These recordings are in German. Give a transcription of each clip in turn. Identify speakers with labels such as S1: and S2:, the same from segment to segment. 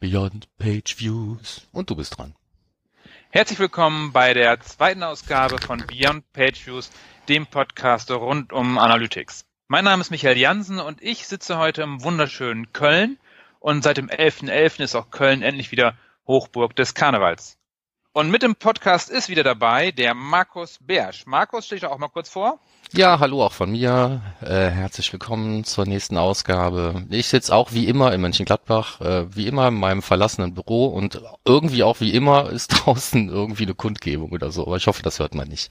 S1: Beyond Page Views. Und du bist dran.
S2: Herzlich willkommen bei der zweiten Ausgabe von Beyond Page Views, dem Podcast rund um Analytics. Mein Name ist Michael Jansen und ich sitze heute im wunderschönen Köln und seit dem 11.11. .11. ist auch Köln endlich wieder Hochburg des Karnevals. Und mit dem Podcast ist wieder dabei der Markus Bersch. Markus, stell dich auch mal kurz vor.
S1: Ja, hallo auch von mir. Äh, herzlich willkommen zur nächsten Ausgabe. Ich sitze auch wie immer in Mönchengladbach, äh, wie immer in meinem verlassenen Büro und irgendwie auch wie immer ist draußen irgendwie eine Kundgebung oder so. Aber ich hoffe, das hört man nicht.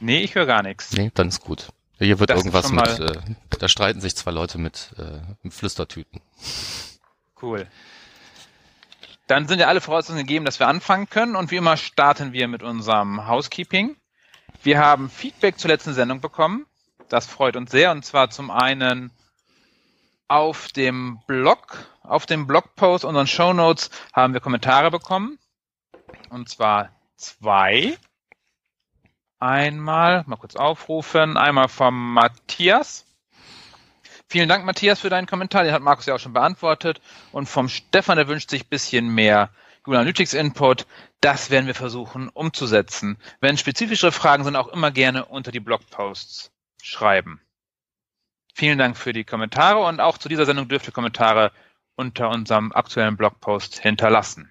S2: Nee, ich höre gar nichts.
S1: Nee, dann ist gut. Hier wird das irgendwas mit, äh, da streiten sich zwei Leute mit, äh, mit Flüstertüten.
S2: Cool. Dann sind ja alle Voraussetzungen gegeben, dass wir anfangen können. Und wie immer starten wir mit unserem Housekeeping. Wir haben Feedback zur letzten Sendung bekommen. Das freut uns sehr. Und zwar zum einen auf dem Blog, auf dem Blogpost, unseren Show Notes, haben wir Kommentare bekommen. Und zwar zwei. Einmal, mal kurz aufrufen, einmal vom Matthias. Vielen Dank, Matthias, für deinen Kommentar. Den hat Markus ja auch schon beantwortet. Und vom Stefan, der wünscht sich ein bisschen mehr Google Analytics Input. Das werden wir versuchen umzusetzen. Wenn spezifischere Fragen sind, auch immer gerne unter die Blogposts schreiben. Vielen Dank für die Kommentare und auch zu dieser Sendung dürft ihr Kommentare unter unserem aktuellen Blogpost hinterlassen.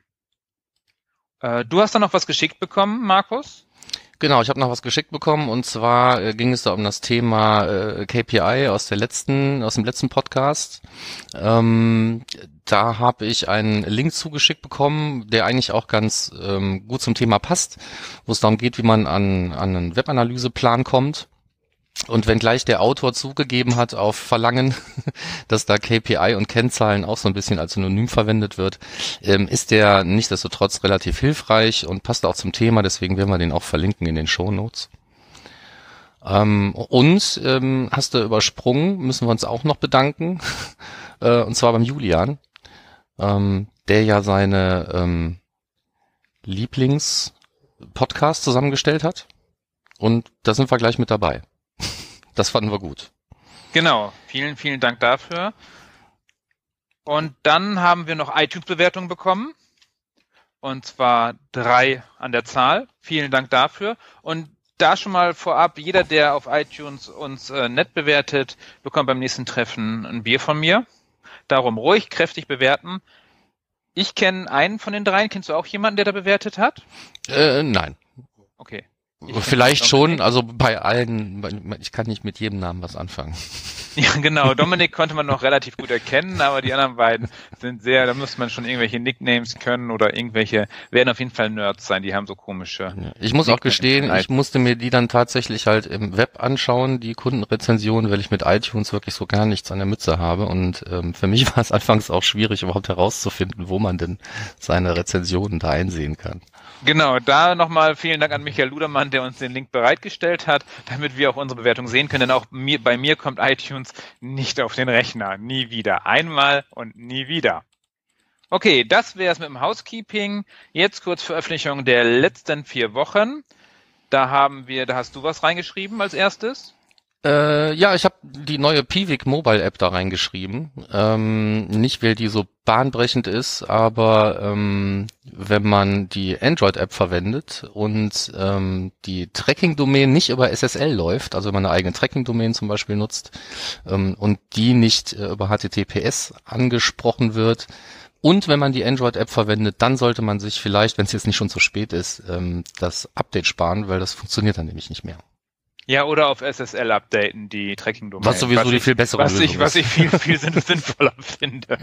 S2: Äh, du hast da noch was geschickt bekommen, Markus?
S1: Genau, ich habe noch was geschickt bekommen und zwar äh, ging es da um das Thema äh, KPI aus der letzten, aus dem letzten Podcast. Ähm, da habe ich einen Link zugeschickt bekommen, der eigentlich auch ganz ähm, gut zum Thema passt, wo es darum geht, wie man an, an einen Webanalyseplan kommt. Und wenngleich der Autor zugegeben hat auf Verlangen, dass da KPI und Kennzahlen auch so ein bisschen als Synonym verwendet wird, ähm, ist der nichtsdestotrotz relativ hilfreich und passt auch zum Thema, deswegen werden wir den auch verlinken in den Show Notes. Ähm, und ähm, hast du übersprungen, müssen wir uns auch noch bedanken, äh, und zwar beim Julian, ähm, der ja seine ähm, Lieblings-Podcast zusammengestellt hat. Und da sind wir gleich mit dabei. Das fanden wir gut.
S2: Genau, vielen, vielen Dank dafür. Und dann haben wir noch iTunes-Bewertungen bekommen. Und zwar drei an der Zahl. Vielen Dank dafür. Und da schon mal vorab, jeder, der auf iTunes uns äh, nett bewertet, bekommt beim nächsten Treffen ein Bier von mir. Darum ruhig, kräftig bewerten. Ich kenne einen von den dreien. Kennst du auch jemanden, der da bewertet hat?
S1: Äh, nein.
S2: Okay.
S1: Vielleicht schon, also bei allen, ich kann nicht mit jedem Namen was anfangen.
S2: Ja, genau. Dominik konnte man noch relativ gut erkennen, aber die anderen beiden sind sehr, da muss man schon irgendwelche Nicknames können oder irgendwelche, werden auf jeden Fall Nerds sein, die haben so komische.
S1: Ja, ich muss auch gestehen, ich musste mir die dann tatsächlich halt im Web anschauen, die Kundenrezensionen, weil ich mit iTunes wirklich so gar nichts an der Mütze habe und ähm, für mich war es anfangs auch schwierig, überhaupt herauszufinden, wo man denn seine Rezensionen da einsehen kann.
S2: Genau, da nochmal vielen Dank an Michael Ludermann, der uns den Link bereitgestellt hat, damit wir auch unsere Bewertung sehen können. Denn auch mir, bei mir kommt iTunes nicht auf den Rechner. Nie wieder. Einmal und nie wieder. Okay, das wäre es mit dem Housekeeping. Jetzt kurz Veröffentlichung der letzten vier Wochen. Da haben wir, da hast du was reingeschrieben als erstes.
S1: Äh, ja, ich habe die neue Piwik Mobile App da reingeschrieben. Ähm, nicht, weil die so bahnbrechend ist, aber ähm, wenn man die Android-App verwendet und ähm, die Tracking-Domain nicht über SSL läuft, also wenn man eine eigene Tracking-Domain zum Beispiel nutzt ähm, und die nicht äh, über HTTPS angesprochen wird, und wenn man die Android-App verwendet, dann sollte man sich vielleicht, wenn es jetzt nicht schon zu spät ist, ähm, das Update sparen, weil das funktioniert dann nämlich nicht mehr.
S2: Ja, oder auf SSL updaten, die Tracking-Domain.
S1: Was sowieso was die
S2: ich,
S1: viel bessere
S2: was ich, Was ich viel, viel sinnvoller finde.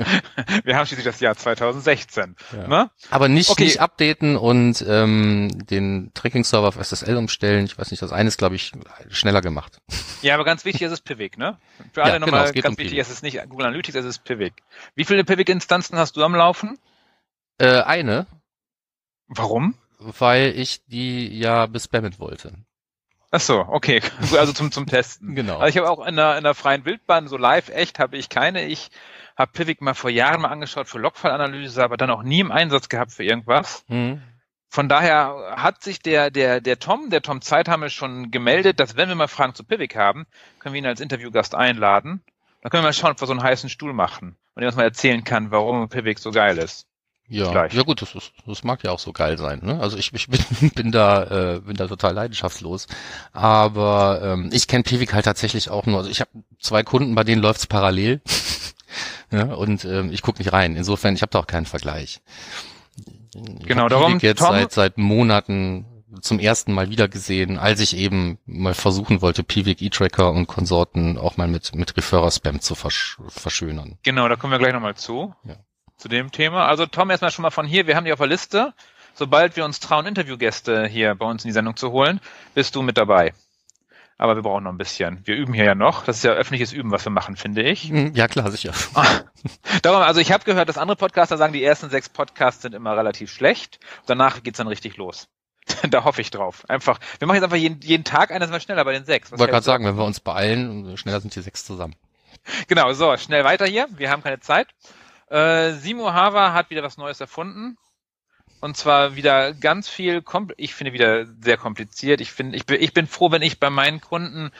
S2: Wir haben schließlich das Jahr 2016. Ja. Ne?
S1: Aber nicht, okay. nicht updaten und ähm, den Tracking-Server auf SSL umstellen. Ich weiß nicht, das eine ist, glaube ich, schneller gemacht.
S2: Ja, aber ganz wichtig ist es Pivik, ne? Für alle ja, genau, nochmal ganz um wichtig, es ist nicht Google Analytics, es ist Pivik. Wie viele Pivik-Instanzen hast du am Laufen?
S1: Äh, eine.
S2: Warum?
S1: Weil ich die ja bespammen wollte.
S2: Ach so, okay. Also zum, zum Testen.
S1: genau.
S2: Also ich habe auch in der, in der freien Wildbahn, so live echt, habe ich keine. Ich habe Pivik mal vor Jahren mal angeschaut für Logfallanalyse, aber dann auch nie im Einsatz gehabt für irgendwas. Mhm. Von daher hat sich der, der, der Tom, der Tom Zeithamel schon gemeldet, dass wenn wir mal Fragen zu Pivik haben, können wir ihn als Interviewgast einladen. Dann können wir mal schauen, ob wir so einen heißen Stuhl machen und ihr uns mal erzählen kann, warum Pivik so geil ist.
S1: Ja,
S2: Gleich.
S1: ja gut, das, ist, das mag ja auch so geil sein. Ne? Also ich, ich bin, bin da äh, bin da total leidenschaftslos. Aber ähm, ich kenne Pivik halt tatsächlich auch nur. Also ich habe zwei Kunden, bei denen läuft's parallel. ja, und ähm, ich gucke nicht rein. Insofern, ich habe da auch keinen Vergleich. Ich
S2: Genau, darum,
S1: Pivik jetzt
S2: Tom-
S1: seit seit Monaten zum ersten Mal wieder gesehen, als ich eben mal versuchen wollte, Pivik E-Tracker und Konsorten auch mal mit mit Referrer-Spam zu versch verschönern.
S2: Genau, da kommen wir gleich nochmal zu.
S1: Ja.
S2: Zu dem Thema. Also Tom, erstmal schon mal von hier. Wir haben die auf der Liste. Sobald wir uns trauen, Interviewgäste hier bei uns in die Sendung zu holen, bist du mit dabei. Aber wir brauchen noch ein bisschen. Wir üben hier ja noch. Das ist ja öffentliches Üben, was wir machen, finde ich.
S1: Hm, Ja klar, sicher.
S2: Darum, also ich habe gehört, dass andere Podcaster sagen, die ersten sechs Podcasts sind immer relativ schlecht. Danach geht's dann richtig los. da hoffe ich drauf. Einfach, wir machen jetzt einfach jeden, jeden Tag einer, sind wir schneller bei den sechs.
S1: Ich wollte gerade sagen, wenn wir uns beeilen, schneller sind die sechs zusammen.
S2: Genau, so, schnell weiter hier. Wir haben keine Zeit. Äh, Simo Hava hat wieder was Neues erfunden. Und zwar wieder ganz viel, ich finde wieder sehr kompliziert. Ich finde, ich bin, ich bin froh, wenn ich bei meinen Kunden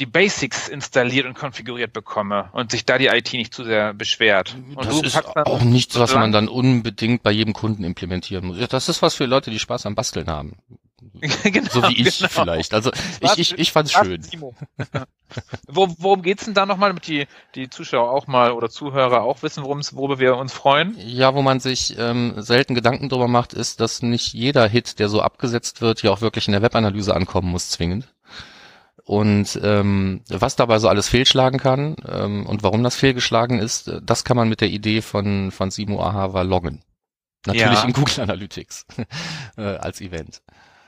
S2: die Basics installiert und konfiguriert bekomme und sich da die IT nicht zu sehr beschwert. Und
S1: das ist auch nichts, was man dann unbedingt bei jedem Kunden implementieren muss. Das ist was für Leute, die Spaß am Basteln haben.
S2: genau,
S1: So wie ich
S2: genau.
S1: vielleicht. Also ich, ich, ich fand's schön.
S2: Wo, worum geht's denn da nochmal, damit die, die Zuschauer auch mal oder Zuhörer auch wissen, worum's, worüber wir uns freuen?
S1: Ja, wo man sich ähm, selten Gedanken drüber macht, ist, dass nicht jeder Hit, der so abgesetzt wird, ja auch wirklich in der Webanalyse ankommen muss, zwingend. Und ähm, was dabei so alles fehlschlagen kann ähm, und warum das fehlgeschlagen ist, äh, das kann man mit der Idee von, von Simo Ahava loggen. Natürlich
S2: Ja.
S1: in Google Analytics äh, als Event.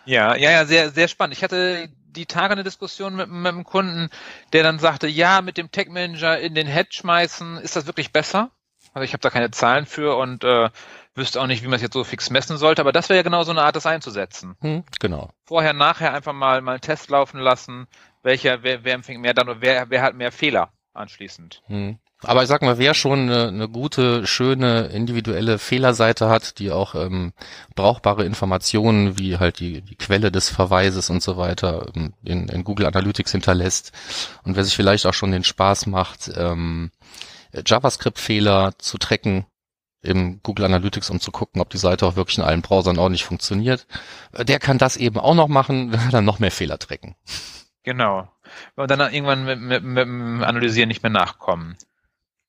S2: Ja, ja, ja, sehr, sehr spannend. Ich hatte die Tage eine Diskussion mit, mit einem Kunden, der dann sagte, ja, mit dem Tech Manager in den Head schmeißen, ist das wirklich besser? Also ich habe da keine Zahlen für und äh, wüsste auch nicht, wie man es jetzt so fix messen sollte, aber das wäre ja genau so eine Art, das einzusetzen.
S1: Hm, genau.
S2: Vorher, nachher einfach mal, mal einen Test laufen lassen, welcher, wer, wer empfängt mehr dann und wer, wer hat mehr Fehler anschließend.
S1: Hm. Aber ich sag mal, wer schon eine, eine gute, schöne, individuelle Fehlerseite hat, die auch ähm, brauchbare Informationen wie halt die, die Quelle des Verweises und so weiter ähm, in, in Google Analytics hinterlässt und wer sich vielleicht auch schon den Spaß macht, ähm, JavaScript-Fehler zu tracken im Google Analytics, um zu gucken, ob die Seite auch wirklich in allen Browsern ordentlich funktioniert, äh, der kann das eben auch noch machen, wenn wir dann noch mehr Fehler tracken.
S2: Genau. Und dann irgendwann mit, mit, mit dem Analysieren nicht mehr nachkommen.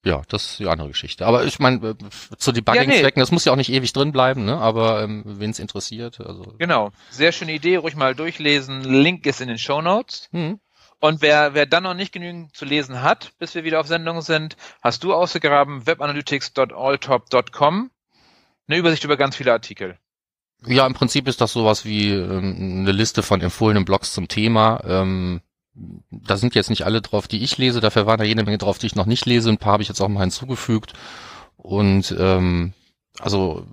S1: Ja, das ist die andere Geschichte. Aber ich meine, äh, zu
S2: Ja, nee.
S1: Debugging-Zwecken, das muss ja auch nicht ewig drin bleiben, ne? Aber ähm, wen es interessiert, also.
S2: Genau. Sehr schöne Idee, ruhig mal durchlesen. Link ist in den Show Notes.
S1: Hm.
S2: Und wer, wer dann noch nicht genügend zu lesen hat, bis wir wieder auf Sendung sind, hast du ausgegraben webanalytics.alltop.com. Eine Übersicht über ganz viele Artikel.
S1: Ja, im Prinzip ist das sowas wie ähm, eine Liste von empfohlenen Blogs zum Thema. Ähm, da sind jetzt nicht alle drauf, die ich lese. Dafür waren da jede Menge drauf, die ich noch nicht lese. Ein paar habe ich jetzt auch mal hinzugefügt. Und ähm, also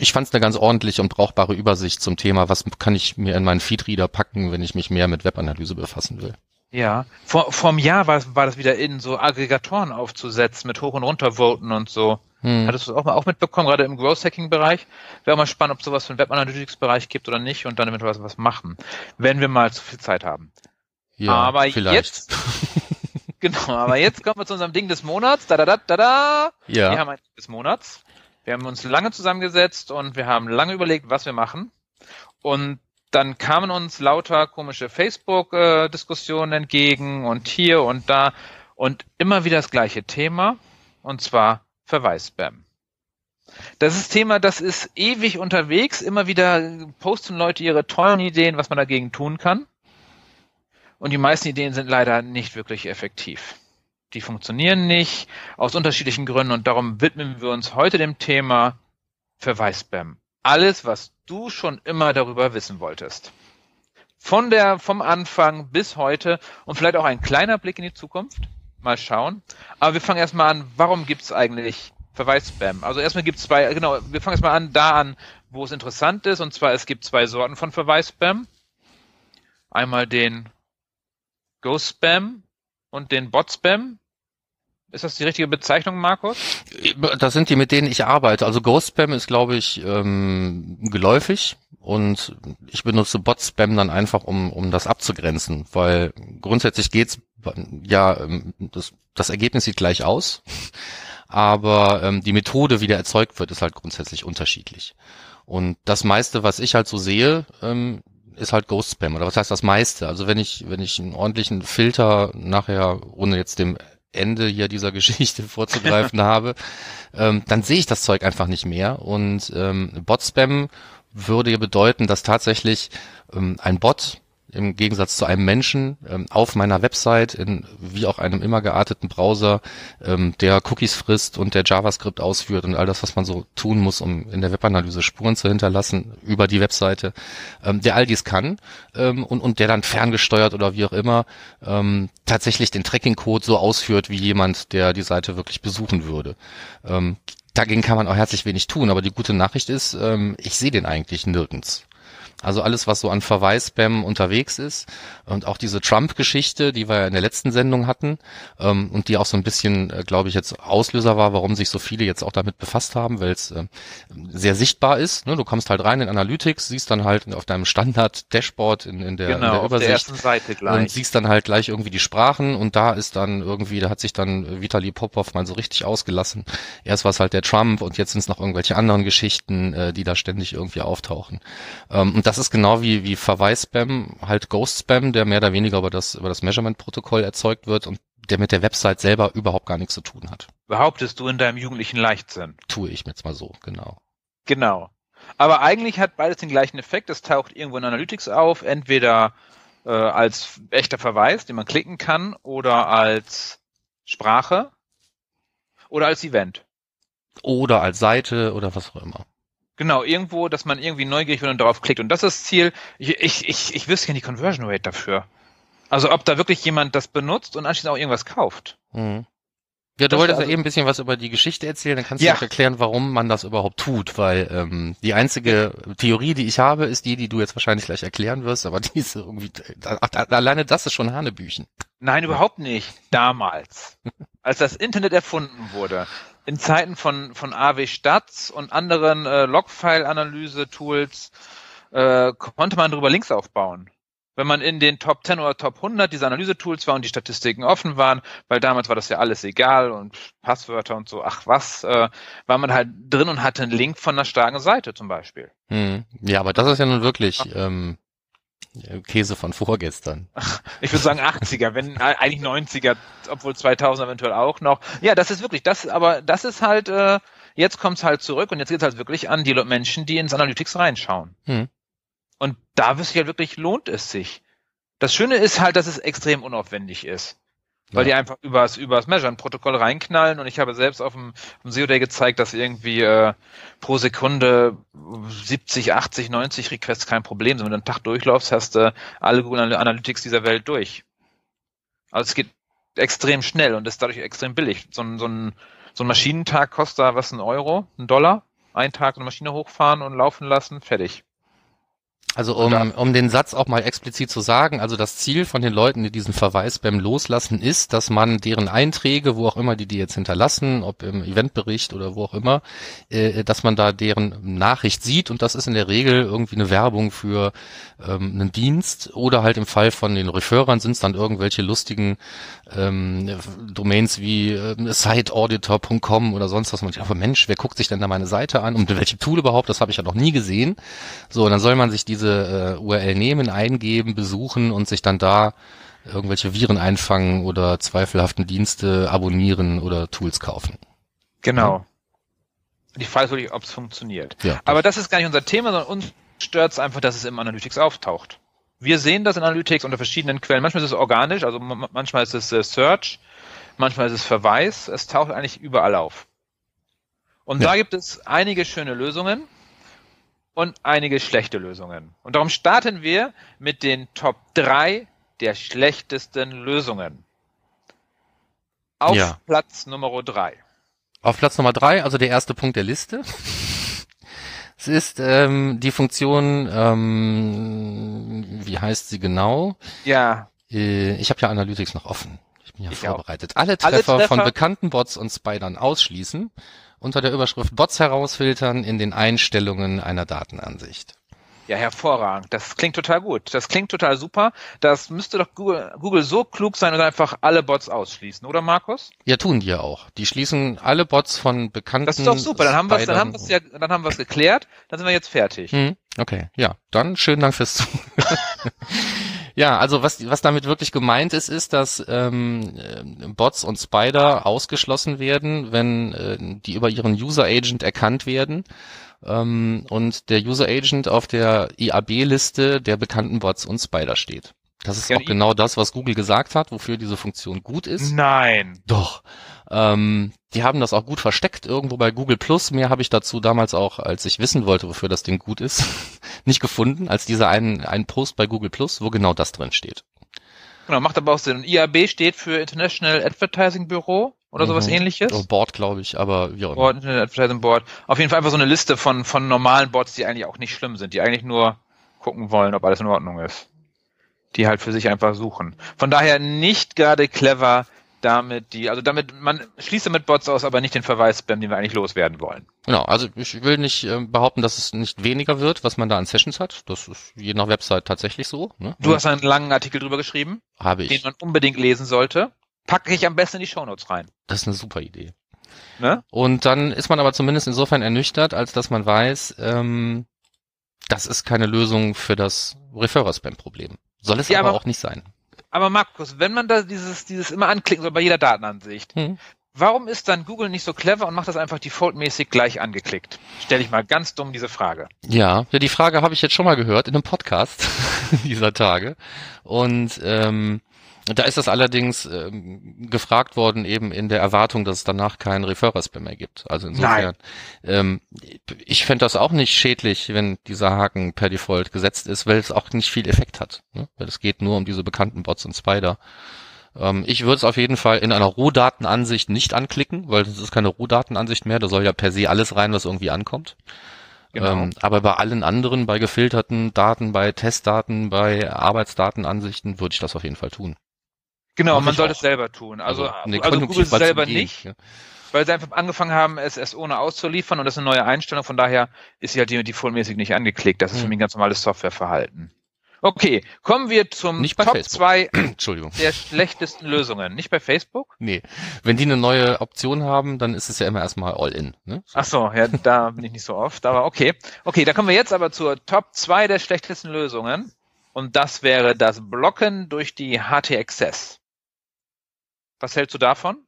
S1: ich fand es eine ganz ordentliche und brauchbare Übersicht zum Thema, was kann ich mir in meinen Feedreader packen, wenn ich mich mehr mit Webanalyse befassen will.
S2: Ja. Vor, vor einem Jahr war, war das wieder in, so Aggregatoren aufzusetzen mit Hoch- und Runtervoten und so.
S1: Hm.
S2: Hattest du das auch mal auch mitbekommen, gerade im Growth Hacking Bereich? Wäre auch mal spannend, ob sowas für den Web Analytics Bereich gibt oder nicht und dann damit was, was machen. Wenn wir mal zu viel Zeit haben.
S1: Ja,
S2: Aber
S1: vielleicht.
S2: jetzt- Genau, aber jetzt kommen wir zu unserem Ding des Monats. Da, da, da, da, da.
S1: ja.
S2: Wir haben ein Ding des Monats. Wir haben uns lange zusammengesetzt und wir haben lange überlegt, was wir machen. Und dann kamen uns lauter komische Facebook-Diskussionen entgegen und hier und da und immer wieder das gleiche Thema und zwar Verweisspam. Das ist Thema, das ist ewig unterwegs. Immer wieder posten Leute ihre tollen Ideen, was man dagegen tun kann. Und die meisten Ideen sind leider nicht wirklich effektiv. Die funktionieren nicht aus unterschiedlichen Gründen und darum widmen wir uns heute dem Thema Verweisspam. Alles, was du schon immer darüber wissen wolltest. Von der, vom Anfang bis heute und vielleicht auch ein kleiner Blick in die Zukunft. Mal schauen. Aber wir fangen erstmal an, warum gibt es eigentlich Verweisspam? Also erstmal gibt es zwei, genau, wir fangen erstmal an, da an, wo es interessant ist. Und zwar, es gibt zwei Sorten von Verweisspam. Einmal den Ghost Spam und den Bot Spam. Ist das die richtige Bezeichnung, Markus?
S1: Das sind die, mit denen ich arbeite. Also Ghost Spam ist, glaube ich, ähm, geläufig und ich benutze Bot Spam dann einfach, um, um das abzugrenzen, weil grundsätzlich geht's ja, ähm, das, das Ergebnis sieht gleich aus, aber ähm, die Methode, wie der erzeugt wird, ist halt grundsätzlich unterschiedlich. Und das meiste, was ich halt so sehe, ähm, ist halt Ghost Spam. Oder was heißt das meiste? Also wenn ich, wenn ich einen ordentlichen Filter nachher, ohne jetzt dem Ende hier dieser Geschichte vorzugreifen habe, ähm, dann sehe ich das Zeug einfach nicht mehr. Und ähm, Bot-Spam würde ja bedeuten, dass tatsächlich ähm, ein Bot im Gegensatz zu einem Menschen ähm, auf meiner Website in wie auch einem immer gearteten Browser, ähm, der Cookies frisst und der JavaScript ausführt und all das, was man so tun muss, um in der Webanalyse Spuren zu hinterlassen über die Webseite, ähm, der all dies kann ähm, und, und der dann ferngesteuert oder wie auch immer ähm, tatsächlich den Tracking-Code so ausführt wie jemand, der die Seite wirklich besuchen würde. Ähm, dagegen kann man auch herzlich wenig tun, aber die gute Nachricht ist, ähm, ich sehe den eigentlich nirgends. Also alles, was so an Verweisspam unterwegs ist und auch diese Trump-Geschichte, die wir ja in der letzten Sendung hatten ähm, und die auch so ein bisschen, äh, glaube ich, jetzt Auslöser war, warum sich so viele jetzt auch damit befasst haben, weil es äh, sehr sichtbar ist. Ne? Du kommst halt rein in Analytics, siehst dann halt auf deinem Standard-Dashboard in, in, der,
S2: genau,
S1: in der Übersicht
S2: der ersten Seite gleich.
S1: und siehst dann halt gleich irgendwie die Sprachen und da ist dann irgendwie, da hat sich dann Vitali Popov mal so richtig ausgelassen. Erst war es halt der Trump und jetzt sind es noch irgendwelche anderen Geschichten, äh, die da ständig irgendwie auftauchen. Ähm, und das ist genau wie, wie Verweis-Spam, halt Ghost-Spam, der mehr oder weniger über das, über das Measurement-Protokoll erzeugt wird und der mit der Website selber überhaupt gar nichts zu tun hat.
S2: Behauptest du in deinem jugendlichen Leichtsinn?
S1: Tue ich mir jetzt mal so, genau.
S2: Genau. Aber eigentlich hat beides den gleichen Effekt. Es taucht irgendwo in Analytics auf, entweder äh, als echter Verweis, den man klicken kann, oder als Sprache oder als Event.
S1: Oder als Seite oder was auch immer.
S2: Genau, irgendwo, dass man irgendwie neugierig wird und darauf klickt. Und das ist das Ziel. Ich, ich, ich, ich wüsste ja die Conversion Rate dafür. Also ob da wirklich jemand das benutzt und anschließend auch irgendwas kauft.
S1: Mhm. Ja, du
S2: Das
S1: wolltest
S2: also-
S1: ja eben ein bisschen was über die Geschichte erzählen, dann kannst
S2: Ja.
S1: du auch erklären, warum man das überhaupt tut, weil ähm, die einzige Theorie, die ich habe, ist die, die du jetzt wahrscheinlich gleich erklären wirst, aber die ist irgendwie, ach, alleine das ist schon Hanebüchen.
S2: Nein, überhaupt nicht. Damals. Als das Internet erfunden wurde. In Zeiten von, von AW Stats und anderen äh, Logfile-Analyse-Tools äh, konnte man darüber Links aufbauen. Wenn man in den Top 10 oder Top 100 dieser Analyse-Tools war und die Statistiken offen waren, weil damals war das ja alles egal und Passwörter und so, ach was, äh, war man halt drin und hatte einen Link von einer starken Seite zum Beispiel.
S1: Hm. Ja, aber das ist ja nun wirklich ähm, Käse von vorgestern.
S2: Ich würde sagen 80er, wenn äh, eigentlich 90er, obwohl 2000 eventuell auch noch. Ja, das ist wirklich, das, aber das ist halt, äh, jetzt kommt's halt zurück und jetzt geht's halt wirklich an die Menschen, die ins Analytics reinschauen.
S1: Hm.
S2: Und da wüsste ich halt wirklich, lohnt es sich. Das Schöne ist halt, dass es extrem unaufwendig ist. Weil
S1: Ja.
S2: die einfach übers, übers Measure-Protokoll reinknallen und ich habe selbst auf dem, dem SEO Day gezeigt, dass irgendwie äh, pro Sekunde 70, 80, 90 Requests kein Problem sind. Wenn du einen Tag durchlaufst, hast du alle Google Analytics dieser Welt durch. Also es geht extrem schnell und ist dadurch extrem billig. So ein, so ein, so ein Maschinentag kostet da was, ein Euro, ein Dollar? Einen Tag eine Maschine hochfahren und laufen lassen, fertig.
S1: Also um, um den Satz auch mal explizit zu sagen, also das Ziel von den Leuten, die diesen Verweis beim Loslassen ist, dass man deren Einträge, wo auch immer die die jetzt hinterlassen, ob im Eventbericht oder wo auch immer, äh, dass man da deren Nachricht sieht und das ist in der Regel irgendwie eine Werbung für ähm, einen Dienst oder halt im Fall von den Referern sind es dann irgendwelche lustigen ähm, Domains wie ähm, siteauditor.com oder sonst was. Man denkt, aber Mensch, wer guckt sich denn da meine Seite an und mit welchem Tool überhaupt? Das habe ich ja noch nie gesehen. So, und dann soll man sich diese äh, URL nehmen, eingeben, besuchen und sich dann da irgendwelche Viren einfangen oder zweifelhaften Dienste abonnieren oder Tools kaufen.
S2: Genau. Die Frage ist wirklich, ob es funktioniert.
S1: Ja,
S2: Aber das ist gar nicht unser Thema, sondern uns stört es einfach, dass es im Analytics auftaucht. Wir sehen das in Analytics unter verschiedenen Quellen. Manchmal ist es organisch, also ma- manchmal ist es äh, Search, manchmal ist es Verweis. Es taucht eigentlich überall auf. Und
S1: Ja.
S2: da gibt es einige schöne Lösungen und einige schlechte Lösungen. Und darum starten wir mit den Top 3 der schlechtesten Lösungen. Auf
S1: Ja.
S2: Platz Nummer 3.
S1: Auf Platz Nummer drei, also der erste Punkt der Liste. Es ist ähm, die Funktion, ähm, wie heißt sie genau?
S2: Ja,
S1: Äh, ich habe ja Analytics noch offen. Ich bin ja
S2: Ich
S1: vorbereitet. Alle Treffer,
S2: Alle Treffer-
S1: von bekannten Bots und Spidern ausschließen, unter der Überschrift Bots herausfiltern in den Einstellungen einer Datenansicht.
S2: Ja, hervorragend. Das klingt total gut. Das klingt total super. Das müsste doch Google, Google so klug sein und einfach alle Bots ausschließen, oder Markus?
S1: Ja, tun die ja auch. Die schließen alle Bots von bekannten
S2: Das ist doch super. Dann haben wir es, dann haben wir es ja, dann haben wir es geklärt. Dann sind wir jetzt fertig.
S1: Hm, okay, ja, dann schönen Dank fürs Zuhören. ja, also was, was damit wirklich gemeint ist, ist, dass ähm, äh, Bots und Spider ausgeschlossen werden, wenn äh, die über ihren User Agent erkannt werden ähm, und der User Agent auf der IAB-Liste der bekannten Bots und Spider steht. Das ist
S2: Ja,
S1: auch genau das, was Google gesagt hat, wofür diese Funktion gut ist.
S2: Nein.
S1: Doch. Ähm, die haben das auch gut versteckt irgendwo bei Google Plus. Mehr habe ich dazu damals auch, als ich wissen wollte, wofür das Ding gut ist, nicht gefunden, als dieser einen, einen Post bei Google Plus, wo genau das drin steht.
S2: Genau, macht aber auch Sinn. Und IAB steht für International Advertising Bureau oder sowas
S1: Mhm.
S2: ähnliches.
S1: Oh, Board, glaube ich, aber wie auch immer.
S2: Board, Internet Advertising Board. Auf jeden Fall einfach so eine Liste von, von normalen Bots, die eigentlich auch nicht schlimm sind, die eigentlich nur gucken wollen, ob alles in Ordnung ist. Die halt für sich einfach suchen. Von daher nicht gerade clever damit die, also damit, man schließt damit Bots aus, aber nicht den Verweis-Spam, den wir eigentlich loswerden wollen.
S1: Genau, also ich will nicht äh, behaupten, dass es nicht weniger wird, was man da an Sessions hat. Das ist je nach Website tatsächlich so. Ne?
S2: Du hast einen langen Artikel drüber geschrieben,
S1: Habe
S2: den
S1: ich.
S2: man unbedingt lesen sollte. Packe ich am besten in die Shownotes rein.
S1: Das ist eine super Idee.
S2: Ne?
S1: Und dann ist man aber zumindest insofern ernüchtert, als dass man weiß, ähm, das ist keine Lösung für das Referrer-Spam-Problem. Soll es
S2: Ja,
S1: aber
S2: aber-
S1: auch nicht sein.
S2: Aber Markus, wenn man da dieses, dieses immer anklicken soll bei jeder Datenansicht,
S1: Hm.
S2: warum ist dann Google nicht so clever und macht das einfach defaultmäßig gleich angeklickt? Stelle ich mal ganz dumm diese Frage.
S1: Ja, ja, die Frage habe ich jetzt schon mal gehört in einem Podcast dieser Tage. Und ähm, da ist das allerdings ähm, gefragt worden, eben in der Erwartung, dass es danach keinen Referrer-Spam mehr gibt. Also insofern, ähm, ich fände das auch nicht schädlich, wenn dieser Haken per Default gesetzt ist, weil es auch nicht viel Effekt hat. Ne? Weil es geht nur um diese bekannten Bots und Spider. Ähm, ich würde es auf jeden Fall in einer Rohdatenansicht nicht anklicken, weil das ist keine Rohdatenansicht mehr. Da soll ja per se alles rein, was irgendwie ankommt.
S2: Genau.
S1: Ähm, aber bei allen anderen, bei gefilterten Daten, bei Testdaten, bei Arbeitsdatenansichten würde ich das auf jeden Fall tun.
S2: Genau, man
S1: auch.
S2: es selber tun. Also, also,
S1: konjunktiv
S2: Google selber
S1: gehen.
S2: nicht,
S1: Ja.
S2: weil sie einfach angefangen haben, es erst ohne auszuliefern und das ist eine neue Einstellung. Von daher ist sie halt die defaultmäßig nicht angeklickt. Das ist für
S1: Hm.
S2: mich ein ganz normales Softwareverhalten. Okay, kommen wir zum Top
S1: Facebook.
S2: 2
S1: Entschuldigung.
S2: der schlechtesten Lösungen. Nicht bei Facebook?
S1: Nee. Wenn die eine neue Option haben, dann ist es ja immer erstmal All-In. Ne?
S2: Ach so, ja, da bin ich nicht so oft, aber okay. Okay, da kommen wir jetzt aber zur Top 2 der schlechtesten Lösungen. Und das wäre das Blocken durch die HT-Access. Was hältst du davon?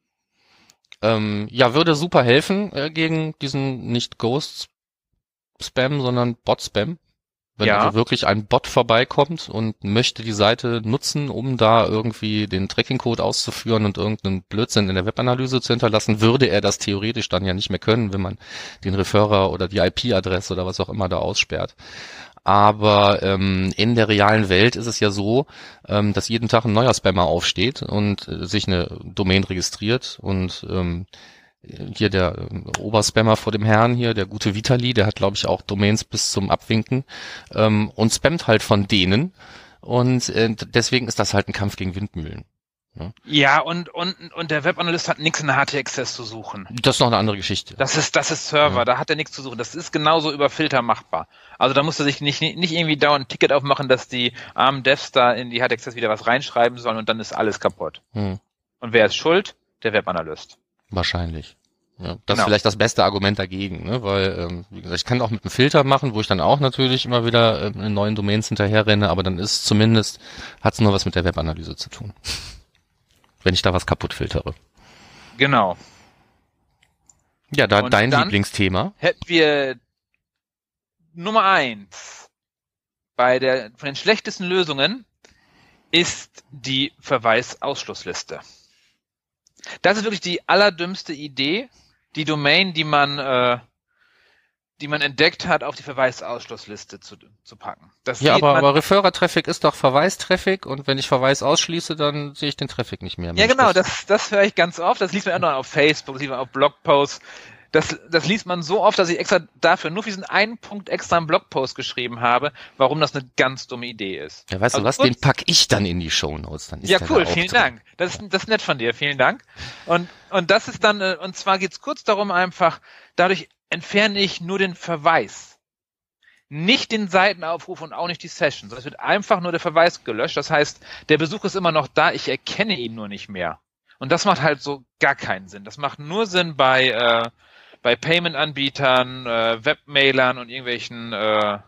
S1: Ähm, ja, würde super helfen äh, gegen diesen nicht Ghost-Spam, sondern Bot-Spam. Wenn
S2: Ja.
S1: also wirklich ein Bot vorbeikommt und möchte die Seite nutzen, um da irgendwie den Tracking-Code auszuführen und irgendeinen Blödsinn in der Webanalyse zu hinterlassen, würde er das theoretisch dann ja nicht mehr können, wenn man den Referrer oder die IP-Adresse oder was auch immer da aussperrt. Aber ähm, in der realen Welt ist es ja so, ähm, dass jeden Tag ein neuer Spammer aufsteht und äh, sich eine Domain registriert und ähm, hier der ähm, Oberspammer vor dem Herrn hier, der gute Vitali, der hat glaube ich auch Domains bis zum Abwinken ähm, und spammt halt von denen und äh, deswegen ist das halt ein Kampf gegen Windmühlen.
S2: Ja, und, und, und der Webanalyst hat nichts in der HT-Access zu suchen.
S1: Das ist noch eine andere Geschichte.
S2: Das ist, das ist Server,
S1: Ja.
S2: da hat er nichts zu suchen. Das ist genauso über Filter machbar. Also da muss er sich nicht, nicht irgendwie dauernd ein Ticket aufmachen, dass die armen Devs da in die HT-Access wieder was reinschreiben sollen und dann ist alles kaputt.
S1: Hm,
S2: Und wer ist schuld? Der Webanalyst.
S1: wahrscheinlich. Ja, das
S2: Genau.
S1: ist vielleicht das beste Argument dagegen, ne? weil ähm, wie gesagt, ich kann auch mit einem Filter machen, wo ich dann auch natürlich immer wieder ähm, in neuen Domains hinterherrenne, aber dann ist zumindest, hat es nur was mit der Webanalyse zu tun. Wenn ich da was kaputt filtere.
S2: Genau.
S1: Ja, da
S2: Und
S1: dein Lieblingsthema.
S2: Hätten wir Nummer eins bei der, von den schlechtesten Lösungen ist die Verweisausschlussliste. Das ist wirklich die allerdümmste Idee, die Domain, die man, äh, die man entdeckt hat, auf die Verweisausschlussliste zu, zu packen. Das
S1: Ja, aber, aber Referrer-Traffic ist doch Verweistraffic und wenn ich Verweis ausschließe, dann sehe ich den Traffic nicht mehr.
S2: ja genau, das, das höre ich ganz oft. Das liest man auch noch auf Facebook, das liest man auf Blogposts. das, das liest man so oft, dass ich extra dafür nur für diesen einen Punkt extra einen Blogpost geschrieben habe, warum das eine ganz dumme Idee ist.
S1: Ja, weißt also du was, den pack ich dann in die Show Notes. Dann
S2: ja, cool, vielen drin. Dank. Das ist, das ist nett von dir, vielen Dank. Und, und das ist dann, äh, und zwar geht's kurz darum einfach, dadurch entferne ich nur den Verweis. Nicht den Seitenaufruf und auch nicht die Session, sondern es wird einfach nur der Verweis gelöscht. Das heißt, der Besuch ist immer noch da, ich erkenne ihn nur nicht mehr. Und das macht halt so gar keinen Sinn. Das macht nur Sinn bei, äh, bei Payment-Anbietern, äh, Webmailern und irgendwelchen äh,